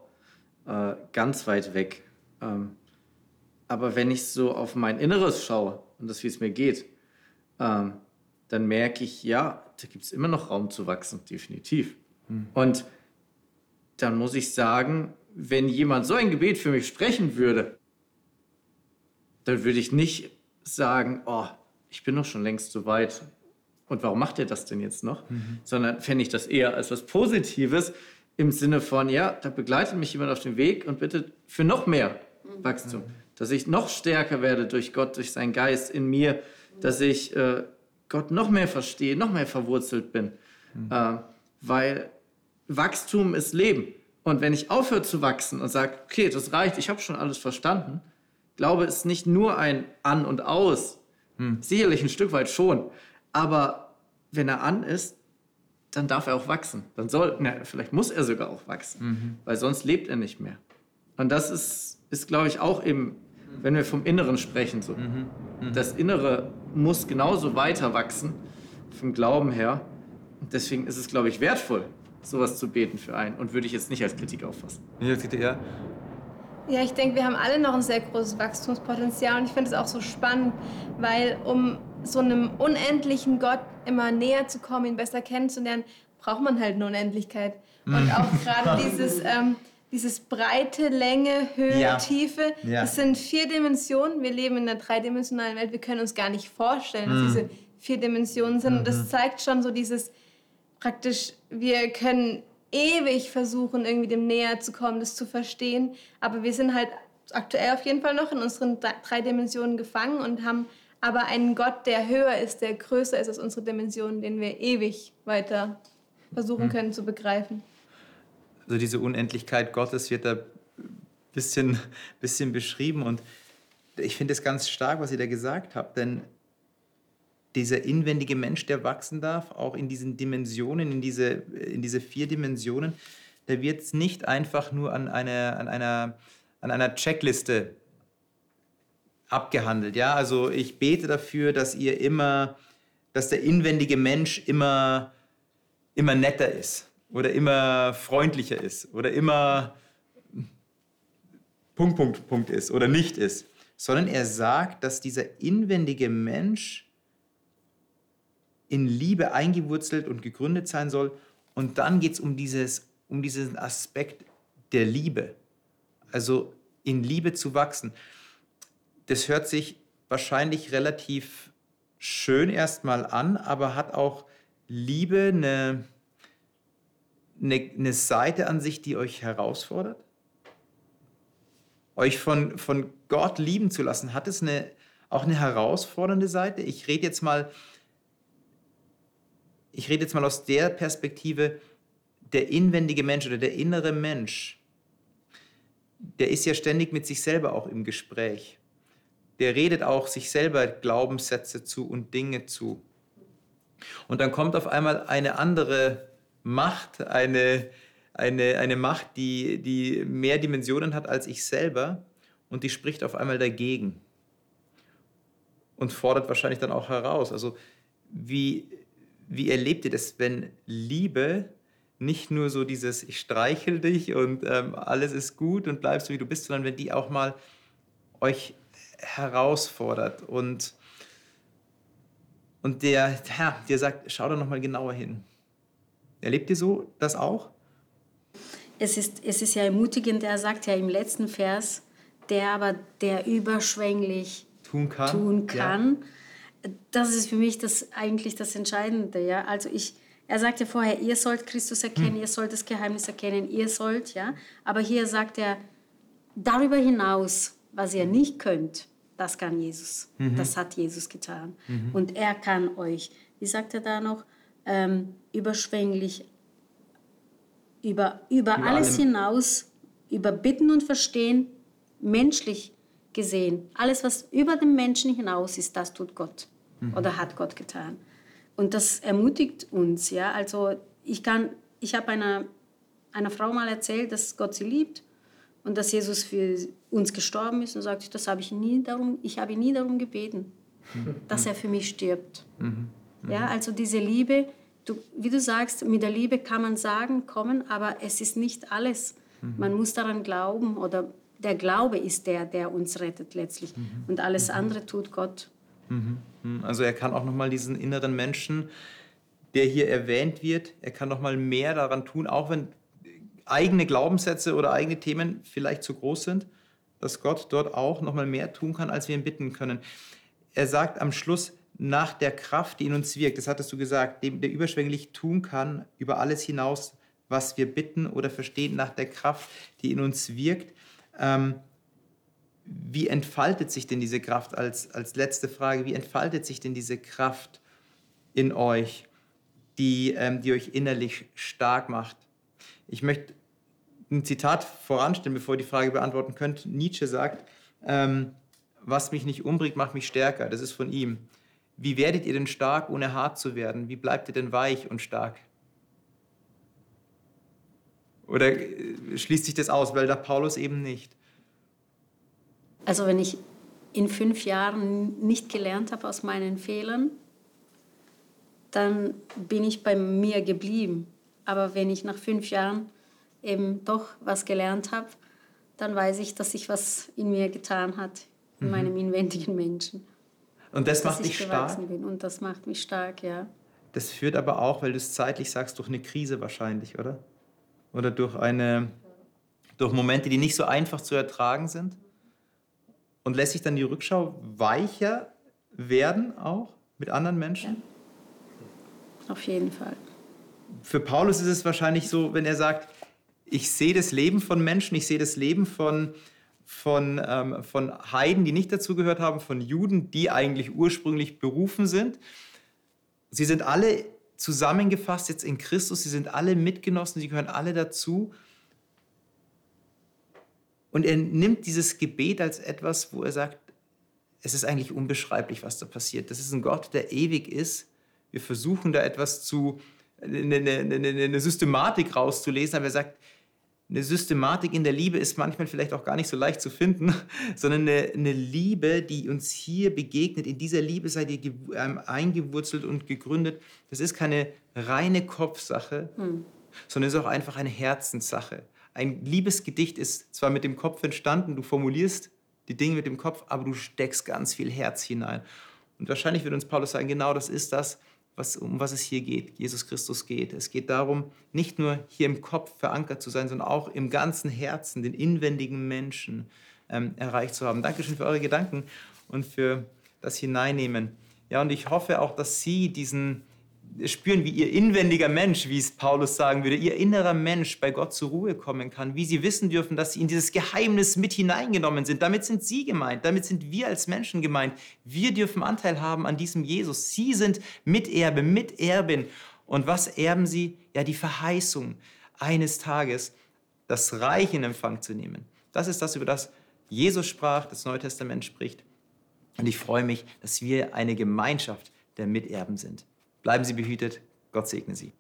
äh, ganz weit weg. Ähm, aber wenn ich so auf mein Inneres schaue und das, wie es mir geht, ähm, dann merke ich, ja, da gibt es immer noch Raum zu wachsen, definitiv. Hm. Und dann muss ich sagen, wenn jemand so ein Gebet für mich sprechen würde, dann würde ich nicht sagen, oh, ich bin doch schon längst so weit. Und warum macht er das denn jetzt noch? Mhm. Sondern fände ich das eher als was Positives im Sinne von, ja, da begleitet mich jemand auf dem Weg und bittet für noch mehr Wachstum. Mhm dass ich noch stärker werde durch Gott, durch seinen Geist in mir, dass ich äh, Gott noch mehr verstehe, noch mehr verwurzelt bin. Mhm. Äh, weil Wachstum ist Leben. Und wenn ich aufhöre zu wachsen und sage, okay, das reicht, ich habe schon alles verstanden, Glaube ist nicht nur ein An und Aus. Mhm. Sicherlich ein Stück weit schon. Aber wenn er an ist, dann darf er auch wachsen. Dann soll, na, vielleicht muss er sogar auch wachsen, mhm. weil sonst lebt er nicht mehr. Und das ist, ist glaube ich, auch eben wenn wir vom Inneren sprechen. So. Mhm. Mhm. Das Innere muss genauso weiter wachsen, vom Glauben her. Und deswegen ist es, glaube ich, wertvoll, sowas zu beten für einen. Und würde ich jetzt nicht als Kritik auffassen. Ja, ja. Ja, ich denke, wir haben alle noch ein sehr großes Wachstumspotenzial und ich finde es auch so spannend, weil um so einem unendlichen Gott immer näher zu kommen, ihn besser kennenzulernen, braucht man halt eine Unendlichkeit. Und mhm. auch gerade [laughs] dieses, ähm, dieses breite, Länge, Höhe, ja. Tiefe. Ja. Das sind vier Dimensionen. Wir leben in einer dreidimensionalen Welt. Wir können uns gar nicht vorstellen, dass mhm. diese vier Dimensionen sind. Und das mhm. zeigt schon so dieses praktisch, wir können ewig versuchen, irgendwie dem näher zu kommen, das zu verstehen. Aber wir sind halt aktuell auf jeden Fall noch in unseren drei Dimensionen gefangen und haben aber einen Gott, der höher ist, der größer ist als unsere Dimensionen, den wir ewig weiter versuchen mhm. können zu begreifen. Also diese Unendlichkeit Gottes wird da ein bisschen, [laughs] bisschen beschrieben. Und ich finde es ganz stark, was ihr da gesagt habt, denn dieser inwendige Mensch, der wachsen darf, auch in diesen Dimensionen, in diese, in diese vier Dimensionen, der wird es nicht einfach nur an einer, an einer, an einer Checkliste abgehandelt. Ja? Also ich bete dafür, dass ihr immer, dass der inwendige Mensch immer, immer netter ist oder immer freundlicher ist oder immer Punkt, Punkt, Punkt ist oder nicht ist, sondern er sagt, dass dieser inwendige Mensch in Liebe eingewurzelt und gegründet sein soll. Und dann geht es um, um diesen Aspekt der Liebe. Also in Liebe zu wachsen. Das hört sich wahrscheinlich relativ schön erstmal an, aber hat auch Liebe eine eine, eine Seite an sich, die euch herausfordert? Euch von, von Gott lieben zu lassen, hat es eine, auch eine herausfordernde Seite? Ich rede jetzt mal, ich rede jetzt mal aus der Perspektive, der inwendige Mensch oder der innere Mensch, der ist ja ständig mit sich selber auch im Gespräch. Der redet auch sich selber Glaubenssätze zu und Dinge zu. Und dann kommt auf einmal eine andere Macht, eine, eine, eine Macht, die, die mehr Dimensionen hat als ich selber und die spricht auf einmal dagegen und fordert wahrscheinlich dann auch heraus. Also wie, wie erlebt ihr das, wenn Liebe nicht nur so dieses ich streichel dich und ähm, alles ist gut und bleibst so wie du bist, sondern wenn die auch mal euch herausfordert und, und der Herr dir sagt, schau da noch mal genauer hin. Erlebt ihr so das auch? Es ist, es ist ja ermutigend, er sagt ja im letzten Vers, der aber der überschwänglich tun kann. Tun kann. Ja. Das ist für mich das eigentlich das Entscheidende. Ja? Also ich, er sagt ja vorher, ihr sollt Christus erkennen, hm. ihr sollt das Geheimnis erkennen, ihr sollt, ja. Aber hier sagt er, darüber hinaus, was ihr nicht könnt, das kann Jesus. Mhm. Das hat Jesus getan. Mhm. Und er kann euch, wie sagt er da noch, ähm, überschwänglich über, über, über alles allem. hinaus, über Bitten und Verstehen, menschlich gesehen. Alles, was über den Menschen hinaus ist, das tut Gott mhm. oder hat Gott getan. Und das ermutigt uns. Ja? Also ich, ich habe einer, einer Frau mal erzählt, dass Gott sie liebt und dass Jesus für uns gestorben ist. Und sagt, das habe ich nie darum, ich habe nie darum gebeten, mhm. dass er für mich stirbt. Mhm. Mhm. Ja, also diese Liebe, du, wie du sagst, mit der Liebe kann man sagen, kommen, aber es ist nicht alles. Mhm. Man muss daran glauben oder der Glaube ist der, der uns rettet letztlich. Und alles andere tut Gott. Also er kann auch nochmal diesen inneren Menschen, der hier erwähnt wird, er kann nochmal mehr daran tun, auch wenn eigene Glaubenssätze oder eigene Themen vielleicht zu groß sind, dass Gott dort auch nochmal mehr tun kann, als wir ihn bitten können. Er sagt am Schluss, nach der Kraft, die in uns wirkt, das hattest du gesagt, dem, der überschwänglich tun kann, über alles hinaus, was wir bitten oder verstehen, nach der Kraft, die in uns wirkt. Ähm, wie entfaltet sich denn diese Kraft als, als letzte Frage? Wie entfaltet sich denn diese Kraft in euch, die, ähm, die euch innerlich stark macht? Ich möchte ein Zitat voranstellen, bevor ihr die Frage beantworten könnt. Nietzsche sagt, ähm, was mich nicht umbringt, macht mich stärker. Das ist von ihm. Wie werdet ihr denn stark, ohne hart zu werden? Wie bleibt ihr denn weich und stark? Oder äh, schließt sich das aus, weil da Paulus eben nicht? Also wenn ich in fünf Jahren nicht gelernt habe aus meinen Fehlern, dann bin ich bei mir geblieben. Aber wenn ich nach fünf Jahren eben doch was gelernt habe, dann weiß ich, dass sich was in mir getan hat, in mhm. meinem inwendigen Menschen. Und das macht dich stark? Bin. Und das macht mich stark, ja. Das führt aber auch, weil du es zeitlich sagst, durch eine Krise wahrscheinlich, oder? Oder durch, eine, durch Momente, die nicht so einfach zu ertragen sind? Und lässt sich dann die Rückschau weicher werden auch mit anderen Menschen? Ja. Auf jeden Fall. Für Paulus ist es wahrscheinlich so, wenn er sagt, ich sehe das Leben von Menschen, ich sehe das Leben von, von, ähm, von Heiden, die nicht dazugehört haben, von Juden, die eigentlich ursprünglich berufen sind. Sie sind alle zusammengefasst jetzt in Christus, sie sind alle Mitgenossen, sie gehören alle dazu. Und er nimmt dieses Gebet als etwas, wo er sagt, es ist eigentlich unbeschreiblich, was da passiert. Das ist ein Gott, der ewig ist. Wir versuchen da etwas zu, eine, eine, eine Systematik rauszulesen, aber er sagt, eine Systematik in der Liebe ist manchmal vielleicht auch gar nicht so leicht zu finden, [laughs] sondern eine, eine Liebe, die uns hier begegnet. In dieser Liebe seid ihr ähm, eingewurzelt und gegründet. Das ist keine reine Kopfsache, hm. sondern ist auch einfach eine Herzenssache. Ein Liebesgedicht ist zwar mit dem Kopf entstanden, du formulierst die Dinge mit dem Kopf, aber du steckst ganz viel Herz hinein. Und wahrscheinlich wird uns Paulus sagen, genau das ist das, was, um was es hier geht, Jesus Christus geht. Es geht darum, nicht nur hier im Kopf verankert zu sein, sondern auch im ganzen Herzen, den inwendigen Menschen ähm, erreicht zu haben. Dankeschön für eure Gedanken und für das Hineinnehmen. Ja, und ich hoffe auch, dass Sie diesen spüren, wie ihr inwendiger Mensch, wie es Paulus sagen würde, ihr innerer Mensch bei Gott zur Ruhe kommen kann, wie sie wissen dürfen, dass sie in dieses Geheimnis mit hineingenommen sind. Damit sind sie gemeint, damit sind wir als Menschen gemeint. Wir dürfen Anteil haben an diesem Jesus. Sie sind Miterbe, Miterbin. Und was erben sie? Ja, die Verheißung eines Tages, das Reich in Empfang zu nehmen. Das ist das, über das Jesus sprach, das Neue Testament spricht. Und ich freue mich, dass wir eine Gemeinschaft der Miterben sind. Bleiben Sie behütet. Gott segne Sie.